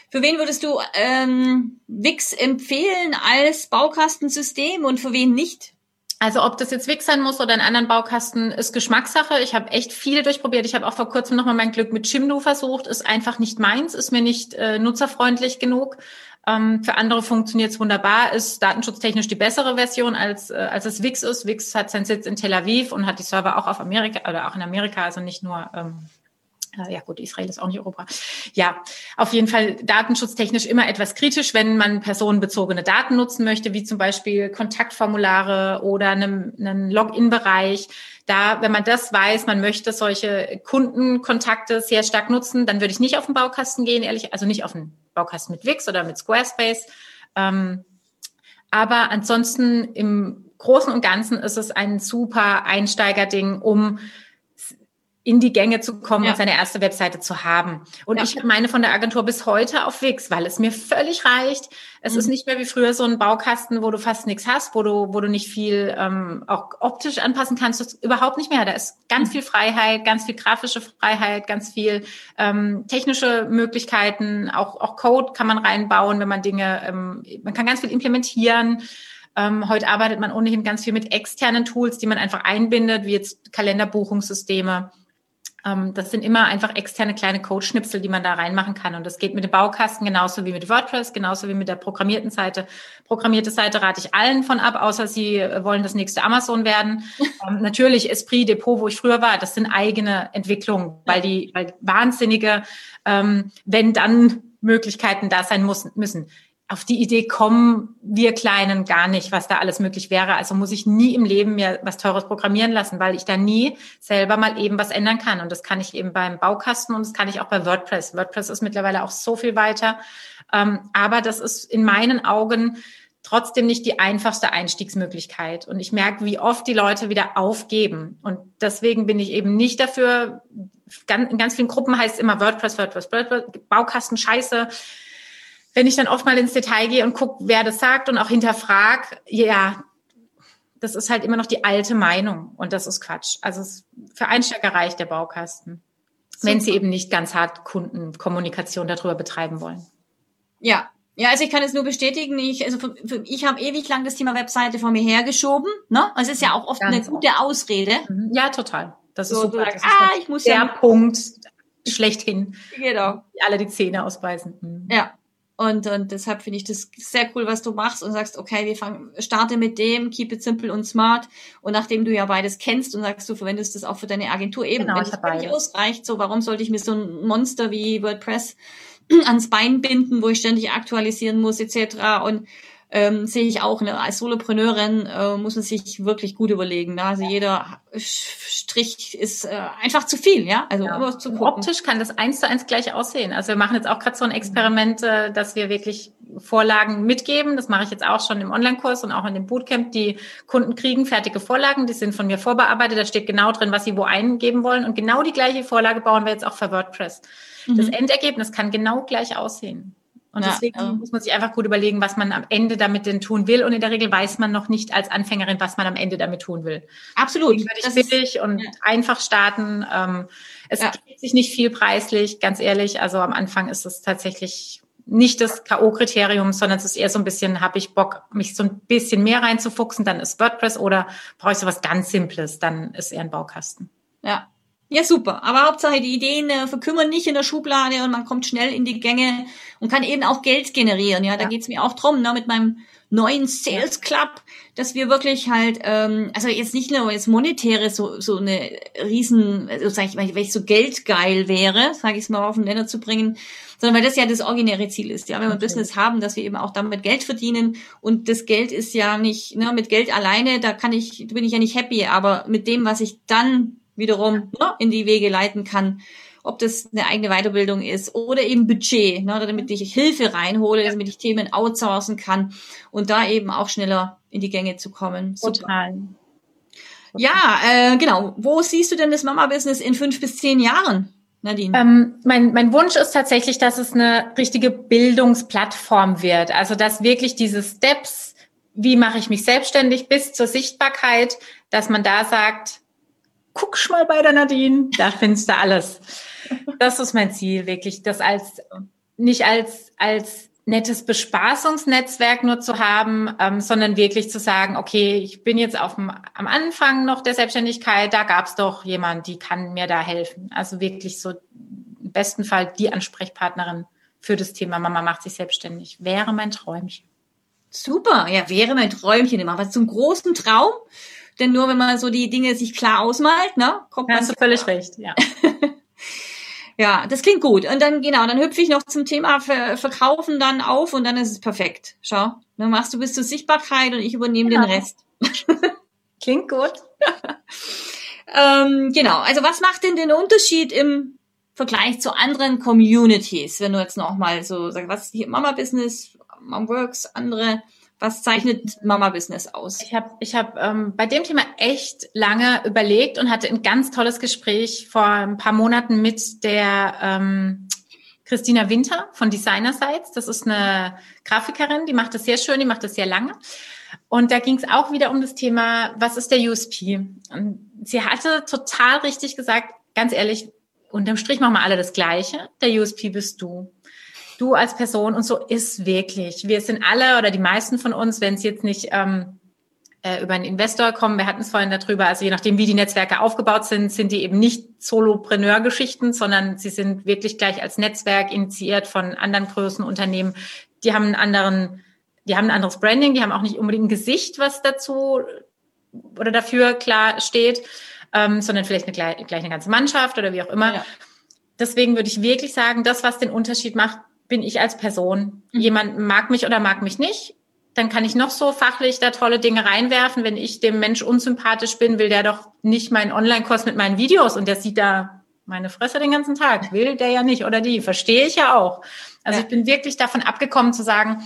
Für wen würdest du ähm, Wix empfehlen als Baukastensystem und für wen nicht? Also ob das jetzt Wix sein muss oder ein anderen Baukasten, ist Geschmackssache. Ich habe echt viele durchprobiert. Ich habe auch vor kurzem nochmal mein Glück mit Chimdo versucht. Ist einfach nicht meins, ist mir nicht äh, nutzerfreundlich genug. Ähm, für andere funktioniert es wunderbar, ist datenschutztechnisch die bessere Version als, äh, als es Wix ist. Wix hat seinen Sitz in Tel Aviv und hat die Server auch auf Amerika oder auch in Amerika, also nicht nur ähm, ja gut, Israel ist auch nicht Europa. Ja, auf jeden Fall datenschutztechnisch immer etwas kritisch, wenn man personenbezogene Daten nutzen möchte, wie zum Beispiel Kontaktformulare oder einen, einen Login-Bereich. Da, wenn man das weiß, man möchte solche Kundenkontakte sehr stark nutzen, dann würde ich nicht auf den Baukasten gehen, ehrlich, also nicht auf den Baukasten mit Wix oder mit Squarespace. Ähm, aber ansonsten im Großen und Ganzen ist es ein super Einsteigerding, um in die Gänge zu kommen ja. und seine erste Webseite zu haben. Und ja. ich habe meine von der Agentur bis heute auf Wix, weil es mir völlig reicht. Es mhm. ist nicht mehr wie früher so ein Baukasten, wo du fast nichts hast, wo du, wo du nicht viel ähm, auch optisch anpassen kannst. Das ist überhaupt nicht mehr. Da ist ganz mhm. viel Freiheit, ganz viel grafische Freiheit, ganz viel ähm, technische Möglichkeiten. Auch, auch Code kann man reinbauen, wenn man Dinge, ähm, man kann ganz viel implementieren. Ähm, heute arbeitet man ohnehin ganz viel mit externen Tools, die man einfach einbindet, wie jetzt Kalenderbuchungssysteme. Ähm, das sind immer einfach externe kleine Code-Schnipsel, die man da reinmachen kann. Und das geht mit dem Baukasten genauso wie mit WordPress, genauso wie mit der programmierten Seite. Programmierte Seite rate ich allen von ab, außer sie äh, wollen das nächste Amazon werden. ähm, natürlich Esprit Depot, wo ich früher war, das sind eigene Entwicklungen, weil die, weil wahnsinnige, ähm, wenn dann Möglichkeiten da sein muss, müssen. Auf die Idee kommen wir Kleinen gar nicht, was da alles möglich wäre. Also muss ich nie im Leben mir was Teures programmieren lassen, weil ich da nie selber mal eben was ändern kann. Und das kann ich eben beim Baukasten und das kann ich auch bei WordPress. WordPress ist mittlerweile auch so viel weiter. Ähm, aber das ist in meinen Augen trotzdem nicht die einfachste Einstiegsmöglichkeit. Und ich merke, wie oft die Leute wieder aufgeben. Und deswegen bin ich eben nicht dafür, in ganz vielen Gruppen heißt es immer WordPress, WordPress, WordPress, Baukasten, Scheiße wenn ich dann oft mal ins Detail gehe und gucke, wer das sagt und auch hinterfrag, ja, das ist halt immer noch die alte Meinung und das ist Quatsch. Also für Einsteiger reicht der Baukasten, Super. wenn sie eben nicht ganz hart Kundenkommunikation darüber betreiben wollen. Ja, ja, also ich kann es nur bestätigen. Ich, also für, für, ich habe ewig lang das Thema Webseite vor mir hergeschoben. Ne? Also es ist ja auch oft Ganz eine gute oft. Ausrede. Mhm. Ja, total. Das ist so, super. Sagst, ah, ich muss der ja Punkt schlechthin. Genau. Alle die Zähne ausbeißen. Mhm. Ja, und, und deshalb finde ich das sehr cool, was du machst und sagst, okay, wir fangen, starte mit dem, keep it simple und smart. Und nachdem du ja beides kennst und sagst, du verwendest das auch für deine Agentur eben, genau, wenn es nicht ausreicht, so warum sollte ich mir so ein Monster wie WordPress ans Bein binden, wo ich ständig aktualisieren muss, etc. Und ähm, sehe ich auch, ne, als Solopreneurin äh, muss man sich wirklich gut überlegen. Ne? Also jeder Strich ist äh, einfach zu viel, ja. Also ja. zu. Optisch kann das eins zu eins gleich aussehen. Also wir machen jetzt auch gerade so ein Experiment, äh, dass wir wirklich Vorlagen mitgeben. Das mache ich jetzt auch schon im Online-Kurs und auch in dem Bootcamp. Die Kunden kriegen fertige Vorlagen, die sind von mir vorbearbeitet. Da steht genau drin, was sie wo eingeben wollen. Und genau die gleiche Vorlage bauen wir jetzt auch für WordPress. Mhm. Das Endergebnis kann genau gleich aussehen. Und ja, deswegen ja. muss man sich einfach gut überlegen, was man am Ende damit denn tun will. Und in der Regel weiß man noch nicht als Anfängerin, was man am Ende damit tun will. Absolut. Deswegen würde ich billig ist, und ja. einfach starten. Ähm, es ja. sich nicht viel preislich, ganz ehrlich. Also am Anfang ist es tatsächlich nicht das K.O.-Kriterium, sondern es ist eher so ein bisschen, habe ich Bock, mich so ein bisschen mehr reinzufuchsen, dann ist WordPress oder brauche ich so was ganz Simples, dann ist eher ein Baukasten. Ja, ja, super. Aber Hauptsache, die Ideen äh, verkümmern nicht in der Schublade und man kommt schnell in die Gänge und kann eben auch Geld generieren. Ja, da ja. geht's mir auch drum, ne, mit meinem neuen Sales Club, dass wir wirklich halt, ähm, also jetzt nicht nur jetzt monetäre, so, so eine riesen, so sag ich mal, wenn ich so geldgeil wäre, sage ich es mal auf den Nenner zu bringen, sondern weil das ja das originäre Ziel ist, ja, wenn wir ein Business haben, dass wir eben auch damit Geld verdienen und das Geld ist ja nicht, ne, mit Geld alleine, da kann ich, bin ich ja nicht happy, aber mit dem, was ich dann wiederum ne, in die Wege leiten kann. Ob das eine eigene Weiterbildung ist oder eben Budget, ne, damit ich Hilfe reinhole, damit ich Themen outsourcen kann und da eben auch schneller in die Gänge zu kommen. Total. Ja, äh, genau. Wo siehst du denn das Mama-Business in fünf bis zehn Jahren? Nadine? Ähm, mein, mein Wunsch ist tatsächlich, dass es eine richtige Bildungsplattform wird. Also dass wirklich diese Steps, wie mache ich mich selbstständig bis zur Sichtbarkeit, dass man da sagt, guck mal bei der Nadine, da findest du alles. Das ist mein Ziel, wirklich, das als, nicht als, als nettes Bespaßungsnetzwerk nur zu haben, ähm, sondern wirklich zu sagen, okay, ich bin jetzt auf dem, am Anfang noch der Selbstständigkeit, da gab es doch jemand, die kann mir da helfen. Also wirklich so im besten Fall die Ansprechpartnerin für das Thema Mama macht sich selbstständig. Wäre mein Träumchen. Super, ja, wäre mein Träumchen immer. Was zum großen Traum denn nur wenn man so die Dinge sich klar ausmalt, ne, kommt man. Hast du völlig recht, ja. ja, das klingt gut. Und dann, genau, dann hüpfe ich noch zum Thema Ver Verkaufen dann auf und dann ist es perfekt. Schau, dann machst du bis zur Sichtbarkeit und ich übernehme genau. den Rest. klingt gut. ähm, genau, also was macht denn den Unterschied im Vergleich zu anderen Communities, wenn du jetzt noch mal so sagst, was ist hier Mama Business, Mom Works, andere was zeichnet Mama Business aus? Ich habe ich hab, ähm, bei dem Thema echt lange überlegt und hatte ein ganz tolles Gespräch vor ein paar Monaten mit der ähm, Christina Winter von Designer Sites. Das ist eine Grafikerin, die macht das sehr schön, die macht das sehr lange. Und da ging es auch wieder um das Thema, was ist der USP? Und sie hatte total richtig gesagt, ganz ehrlich, unterm Strich machen wir alle das Gleiche. Der USP bist du du als Person und so ist wirklich. Wir sind alle oder die meisten von uns, wenn es jetzt nicht ähm, äh, über einen Investor kommen, wir hatten es vorhin darüber, also je nachdem, wie die Netzwerke aufgebaut sind, sind die eben nicht Solopreneur-Geschichten, sondern sie sind wirklich gleich als Netzwerk initiiert von anderen größeren Unternehmen. Die haben einen anderen, die haben ein anderes Branding, die haben auch nicht unbedingt ein Gesicht, was dazu oder dafür klar steht, ähm, sondern vielleicht eine, gleich eine ganze Mannschaft oder wie auch immer. Ja. Deswegen würde ich wirklich sagen, das, was den Unterschied macht, bin ich als Person. Mhm. Jemand mag mich oder mag mich nicht. Dann kann ich noch so fachlich da tolle Dinge reinwerfen. Wenn ich dem Mensch unsympathisch bin, will der doch nicht meinen Online-Kurs mit meinen Videos und der sieht da meine Fresse den ganzen Tag. Will der ja nicht oder die. Verstehe ich ja auch. Also ja. ich bin wirklich davon abgekommen zu sagen,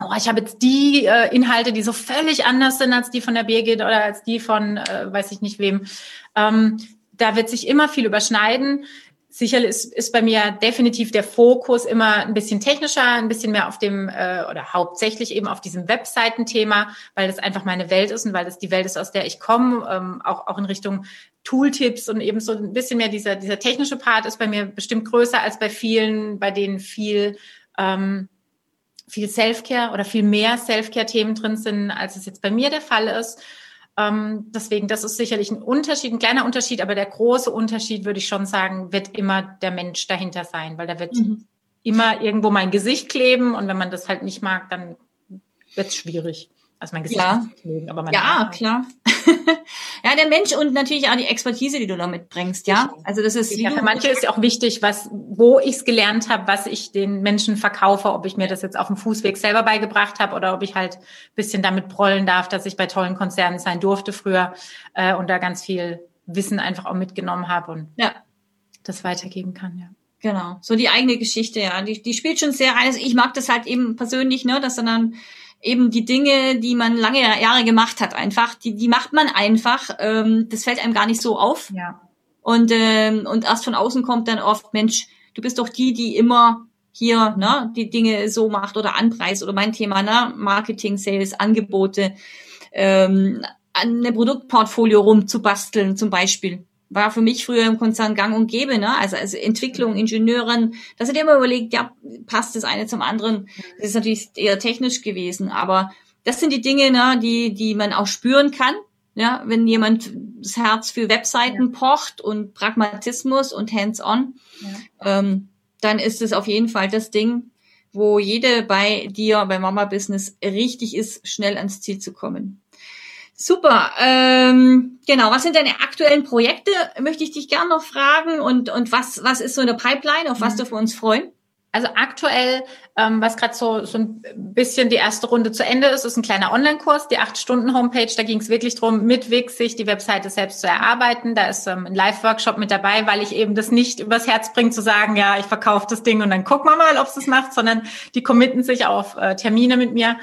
oh, ich habe jetzt die äh, Inhalte, die so völlig anders sind als die von der Birgit oder als die von, äh, weiß ich nicht wem. Ähm, da wird sich immer viel überschneiden. Sicherlich ist, ist bei mir definitiv der Fokus immer ein bisschen technischer, ein bisschen mehr auf dem äh, oder hauptsächlich eben auf diesem Webseitenthema, weil das einfach meine Welt ist und weil das die Welt ist, aus der ich komme, ähm, auch, auch in Richtung Tooltips und eben so ein bisschen mehr dieser, dieser technische Part ist bei mir bestimmt größer als bei vielen, bei denen viel ähm, viel Selfcare oder viel mehr Selfcare-Themen drin sind, als es jetzt bei mir der Fall ist. Ähm, deswegen, das ist sicherlich ein Unterschied, ein kleiner Unterschied, aber der große Unterschied, würde ich schon sagen, wird immer der Mensch dahinter sein, weil da wird mhm. immer irgendwo mein Gesicht kleben und wenn man das halt nicht mag, dann wird es schwierig. Also mein Gesicht ja. mögen, aber Ja, klar. Ja, der Mensch und natürlich auch die Expertise, die du da mitbringst, ja. Also das ist ja, für manche ist ja auch wichtig, was, wo ich es gelernt habe, was ich den Menschen verkaufe, ob ich mir das jetzt auf dem Fußweg selber beigebracht habe oder ob ich halt bisschen damit prollen darf, dass ich bei tollen Konzernen sein durfte früher äh, und da ganz viel Wissen einfach auch mitgenommen habe und ja. das weitergeben kann, ja. Genau, so die eigene Geschichte, ja, die, die spielt schon sehr rein. Also ich mag das halt eben persönlich, ne, dass dann eben die Dinge, die man lange Jahre gemacht hat, einfach, die, die macht man einfach. Ähm, das fällt einem gar nicht so auf. Ja. Und, ähm, und erst von außen kommt dann oft, Mensch, du bist doch die, die immer hier ne, die Dinge so macht oder anpreist oder mein Thema, ne, Marketing, Sales, Angebote, ähm, an eine Produktportfolio rumzubasteln zum Beispiel war für mich früher im Konzern gang und gäbe, ne? Also, also Entwicklung, Ingenieuren, da sind immer überlegt, ja, passt das eine zum anderen. Das ist natürlich eher technisch gewesen, aber das sind die Dinge, ne, die, die man auch spüren kann. Ja, wenn jemand das Herz für Webseiten ja. pocht und Pragmatismus und Hands-on, ja. ähm, dann ist es auf jeden Fall das Ding, wo jede bei dir, bei Mama Business richtig ist, schnell ans Ziel zu kommen. Super. Ähm, genau, was sind deine aktuellen Projekte? Möchte ich dich gern noch fragen. Und, und was, was ist so eine Pipeline, auf was mhm. dürfen wir uns freuen? Also aktuell, ähm, was gerade so, so ein bisschen die erste Runde zu Ende ist, ist ein kleiner Online-Kurs, die 8-Stunden-Homepage. Da ging es wirklich drum, mit Wix sich die Webseite selbst zu erarbeiten. Da ist ähm, ein Live-Workshop mit dabei, weil ich eben das nicht übers Herz bringe, zu sagen, ja, ich verkaufe das Ding und dann gucken wir mal, ob es das macht, sondern die committen sich auf äh, Termine mit mir.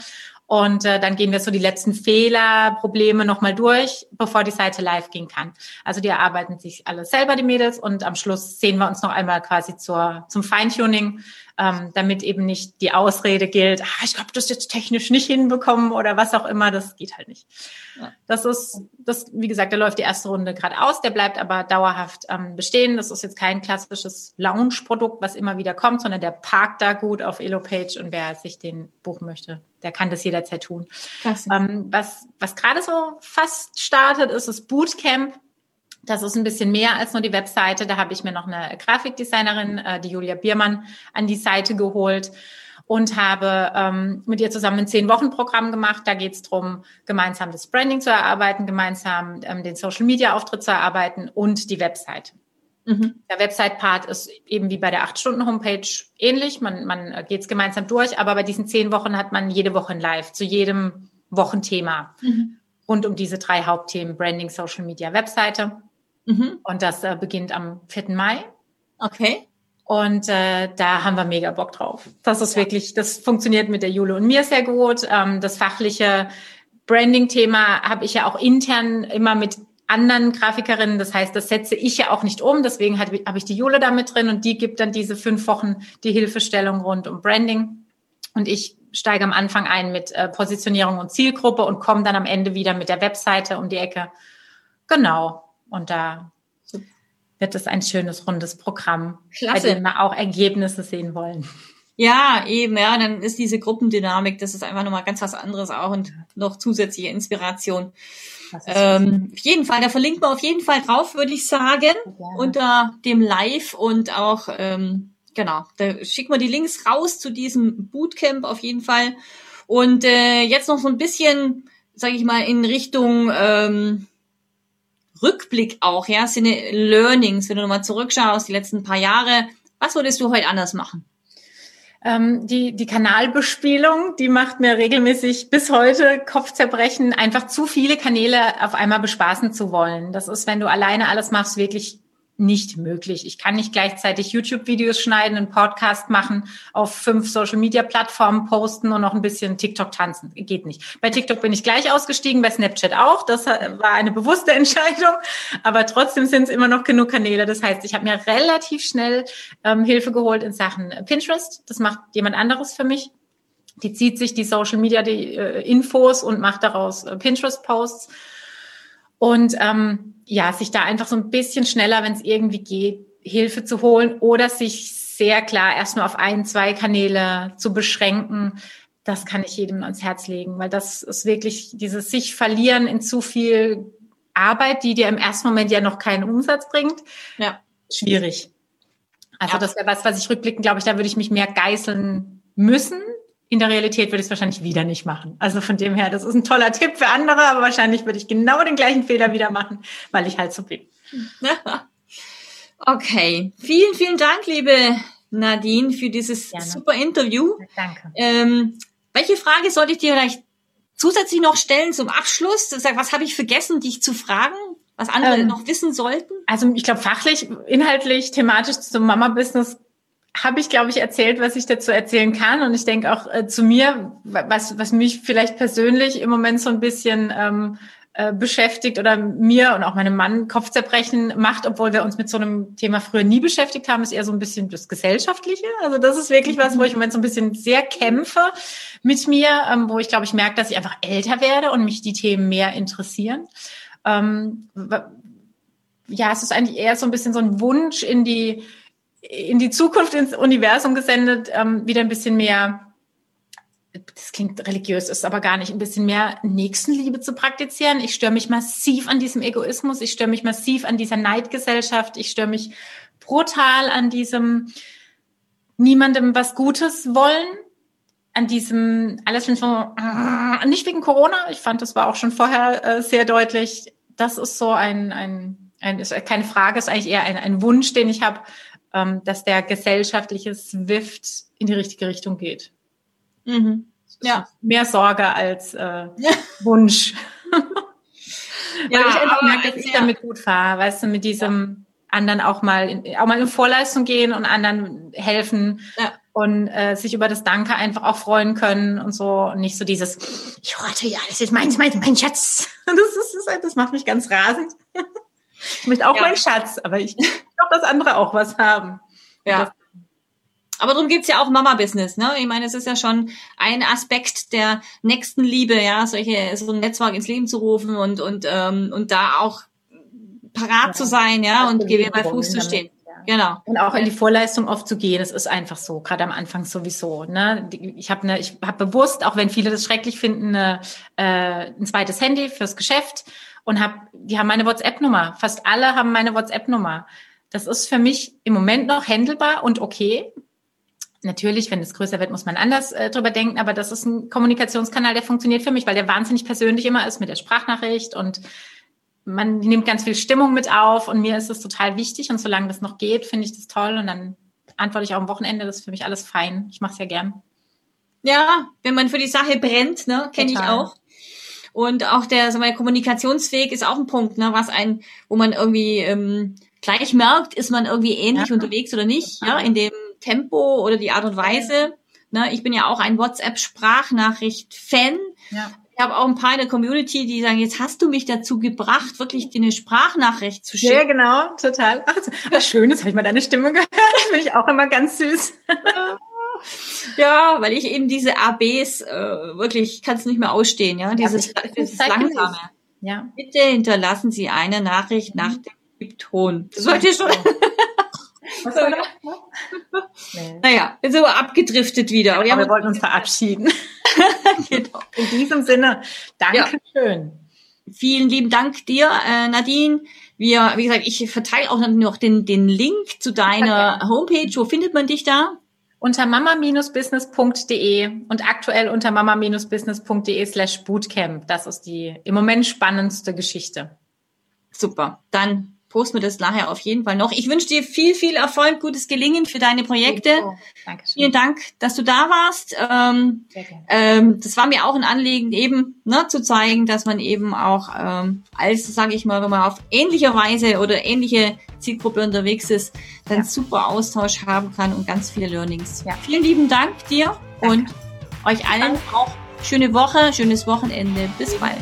Und äh, dann gehen wir so die letzten Fehler, Probleme nochmal durch, bevor die Seite live gehen kann. Also die erarbeiten sich alles selber, die Mädels, und am Schluss sehen wir uns noch einmal quasi zur, zum Feintuning, ähm, damit eben nicht die Ausrede gilt, ah, ich habe das jetzt technisch nicht hinbekommen oder was auch immer, das geht halt nicht. Ja. Das ist, das, wie gesagt, da läuft die erste Runde gerade aus, der bleibt aber dauerhaft ähm, bestehen. Das ist jetzt kein klassisches Lounge-Produkt, was immer wieder kommt, sondern der parkt da gut auf Elopage und wer sich den buchen möchte, der kann das jederzeit tun. Ähm, was was gerade so fast startet, ist das Bootcamp das ist ein bisschen mehr als nur die Webseite. Da habe ich mir noch eine Grafikdesignerin, äh, die Julia Biermann, an die Seite geholt und habe ähm, mit ihr zusammen ein Zehn-Wochen-Programm gemacht. Da geht es darum, gemeinsam das Branding zu erarbeiten, gemeinsam ähm, den Social-Media-Auftritt zu erarbeiten und die Website. Mhm. Der Website-Part ist eben wie bei der acht-Stunden-Homepage ähnlich. Man, man äh, geht es gemeinsam durch, aber bei diesen zehn Wochen hat man jede Woche ein Live zu jedem Wochenthema. Mhm. Und um diese drei Hauptthemen Branding, Social Media, Webseite. Mhm. Und das äh, beginnt am 4. Mai. Okay. Und äh, da haben wir mega Bock drauf. Das ist ja. wirklich, das funktioniert mit der Jule und mir sehr gut. Ähm, das fachliche Branding-Thema habe ich ja auch intern immer mit anderen Grafikerinnen. Das heißt, das setze ich ja auch nicht um. Deswegen habe ich die Jule da mit drin und die gibt dann diese fünf Wochen die Hilfestellung rund um Branding. Und ich steige am Anfang ein mit äh, Positionierung und Zielgruppe und komme dann am Ende wieder mit der Webseite um die Ecke. Genau. Und da wird es ein schönes, rundes Programm, Klasse. bei dem wir auch Ergebnisse sehen wollen. Ja, eben, ja, dann ist diese Gruppendynamik, das ist einfach nochmal ganz was anderes auch und noch zusätzliche Inspiration. Ähm, auf jeden Fall, da verlinkt man auf jeden Fall drauf, würde ich sagen, ja. unter dem Live und auch, ähm, genau, da schicken wir die Links raus zu diesem Bootcamp auf jeden Fall. Und äh, jetzt noch so ein bisschen, sage ich mal, in Richtung ähm, Rückblick auch, ja, sind Learnings, wenn du nochmal zurückschaust, die letzten paar Jahre, was würdest du heute anders machen? Ähm, die, die Kanalbespielung, die macht mir regelmäßig bis heute Kopfzerbrechen, einfach zu viele Kanäle auf einmal bespaßen zu wollen. Das ist, wenn du alleine alles machst, wirklich nicht möglich. Ich kann nicht gleichzeitig YouTube-Videos schneiden, einen Podcast machen, auf fünf Social-Media-Plattformen posten und noch ein bisschen TikTok tanzen. Geht nicht. Bei TikTok bin ich gleich ausgestiegen, bei Snapchat auch. Das war eine bewusste Entscheidung. Aber trotzdem sind es immer noch genug Kanäle. Das heißt, ich habe mir relativ schnell ähm, Hilfe geholt in Sachen Pinterest. Das macht jemand anderes für mich. Die zieht sich die Social-Media, die äh, Infos und macht daraus äh, Pinterest-Posts. Und ähm, ja, sich da einfach so ein bisschen schneller, wenn es irgendwie geht, Hilfe zu holen oder sich sehr klar erst nur auf ein, zwei Kanäle zu beschränken. Das kann ich jedem ans Herz legen, weil das ist wirklich dieses sich verlieren in zu viel Arbeit, die dir im ersten Moment ja noch keinen Umsatz bringt. Ja. Schwierig. Also ja. das wäre was, was ich rückblickend, glaube ich, da würde ich mich mehr geißeln müssen, in der Realität würde ich es wahrscheinlich wieder nicht machen. Also von dem her, das ist ein toller Tipp für andere, aber wahrscheinlich würde ich genau den gleichen Fehler wieder machen, weil ich halt so bin. Okay, vielen, vielen Dank, liebe Nadine, für dieses Gerne. super Interview. Danke. Ähm, welche Frage sollte ich dir vielleicht zusätzlich noch stellen zum Abschluss? Was habe ich vergessen, dich zu fragen? Was andere ähm, noch wissen sollten? Also ich glaube, fachlich, inhaltlich, thematisch zum Mama-Business habe ich, glaube ich, erzählt, was ich dazu erzählen kann. Und ich denke auch äh, zu mir, was, was mich vielleicht persönlich im Moment so ein bisschen ähm, äh, beschäftigt oder mir und auch meinem Mann Kopfzerbrechen macht, obwohl wir uns mit so einem Thema früher nie beschäftigt haben, ist eher so ein bisschen das Gesellschaftliche. Also das ist wirklich was, wo ich im Moment so ein bisschen sehr kämpfe mit mir, ähm, wo ich glaube, ich merke, dass ich einfach älter werde und mich die Themen mehr interessieren. Ähm, ja, es ist eigentlich eher so ein bisschen so ein Wunsch in die in die Zukunft, ins Universum gesendet, ähm, wieder ein bisschen mehr, das klingt religiös, ist aber gar nicht, ein bisschen mehr Nächstenliebe zu praktizieren. Ich störe mich massiv an diesem Egoismus, ich störe mich massiv an dieser Neidgesellschaft, ich störe mich brutal an diesem niemandem was Gutes wollen, an diesem alles schon nicht wegen Corona, ich fand, das war auch schon vorher äh, sehr deutlich. Das ist so ein, ein, ein ist keine Frage, ist eigentlich eher ein, ein Wunsch, den ich habe, dass der gesellschaftliche Swift in die richtige Richtung geht. Mhm. Ja. Mehr Sorge als äh, Wunsch. ja, Weil ich einfach merke, dass ich ja. damit gut fahre, weißt du, mit diesem ja. anderen auch mal in, auch mal in Vorleistung gehen und anderen helfen. Und äh, sich über das Danke einfach auch freuen können und so und nicht so dieses ich horte ja das ist mein mein mein Schatz das ist das macht mich ganz rasend ich möchte auch ja. meinen Schatz aber ich auch, dass andere auch was haben. Ja. Aber darum geht's ja auch Mama-Business, ne? Ich meine, es ist ja schon ein Aspekt der nächsten Liebe, ja, solche, so ein Netzwerk ins Leben zu rufen und, und, ähm, und da auch parat ja. zu sein, ja, und Gewehr bei Fuß zu stehen. Genau. Und auch in die Vorleistung oft zu gehen, das ist einfach so, gerade am Anfang sowieso. Ne? Ich habe ne, ich habe bewusst, auch wenn viele das schrecklich finden, ne, äh, ein zweites Handy fürs Geschäft und hab, die haben meine WhatsApp-Nummer. Fast alle haben meine WhatsApp-Nummer. Das ist für mich im Moment noch händelbar und okay. Natürlich, wenn es größer wird, muss man anders äh, drüber denken, aber das ist ein Kommunikationskanal, der funktioniert für mich, weil der wahnsinnig persönlich immer ist mit der Sprachnachricht und man nimmt ganz viel Stimmung mit auf und mir ist es total wichtig und solange das noch geht, finde ich das toll und dann antworte ich auch am Wochenende, das ist für mich alles fein. Ich mache es ja gern. Ja, wenn man für die Sache brennt, ne, kenne ich auch. Und auch der, sagen wir, Kommunikationsweg ist auch ein Punkt, ne, was ein, wo man irgendwie ähm, gleich merkt, ist man irgendwie ähnlich ja. unterwegs oder nicht, ja, in dem Tempo oder die Art und Weise. Ne, ich bin ja auch ein WhatsApp-Sprachnachricht-Fan. Ja. Ich habe auch ein paar in der Community, die sagen, jetzt hast du mich dazu gebracht, wirklich dir eine Sprachnachricht zu schicken. Ja, genau, total. Ach, was Schönes, habe ich mal deine Stimme gehört. Das finde ich auch immer ganz süß. Ja, weil ich eben diese ABs äh, wirklich kann es nicht mehr ausstehen, ja, dieses, ja, dieses langsame. Ja. Bitte hinterlassen Sie eine Nachricht mhm. nach dem Piepton. Das wollte ich schon. Was war das? Nee. Naja, sind wir abgedriftet wieder. Ja, aber wir wollten uns verabschieden. genau. In diesem Sinne, Dankeschön. Ja. Vielen lieben Dank dir, äh, Nadine. Wir, wie gesagt, ich verteile auch noch den, den Link zu deiner Homepage. Wo findet man dich da? Unter mama-business.de und aktuell unter mama-business.de slash bootcamp. Das ist die im Moment spannendste Geschichte. Super. Dann posten wir das nachher auf jeden Fall noch. Ich wünsche dir viel, viel Erfolg, gutes Gelingen für deine Projekte. Oh, Vielen Dank, dass du da warst. Ähm, ähm, das war mir auch ein Anliegen, eben ne, zu zeigen, dass man eben auch ähm, als, sage ich mal, wenn man auf ähnlicher Weise oder ähnliche Zielgruppe unterwegs ist, dann ja. super Austausch haben kann und ganz viele Learnings. Ja. Vielen lieben Dank dir Danke. und euch allen auch schöne Woche, schönes Wochenende. Bis bald.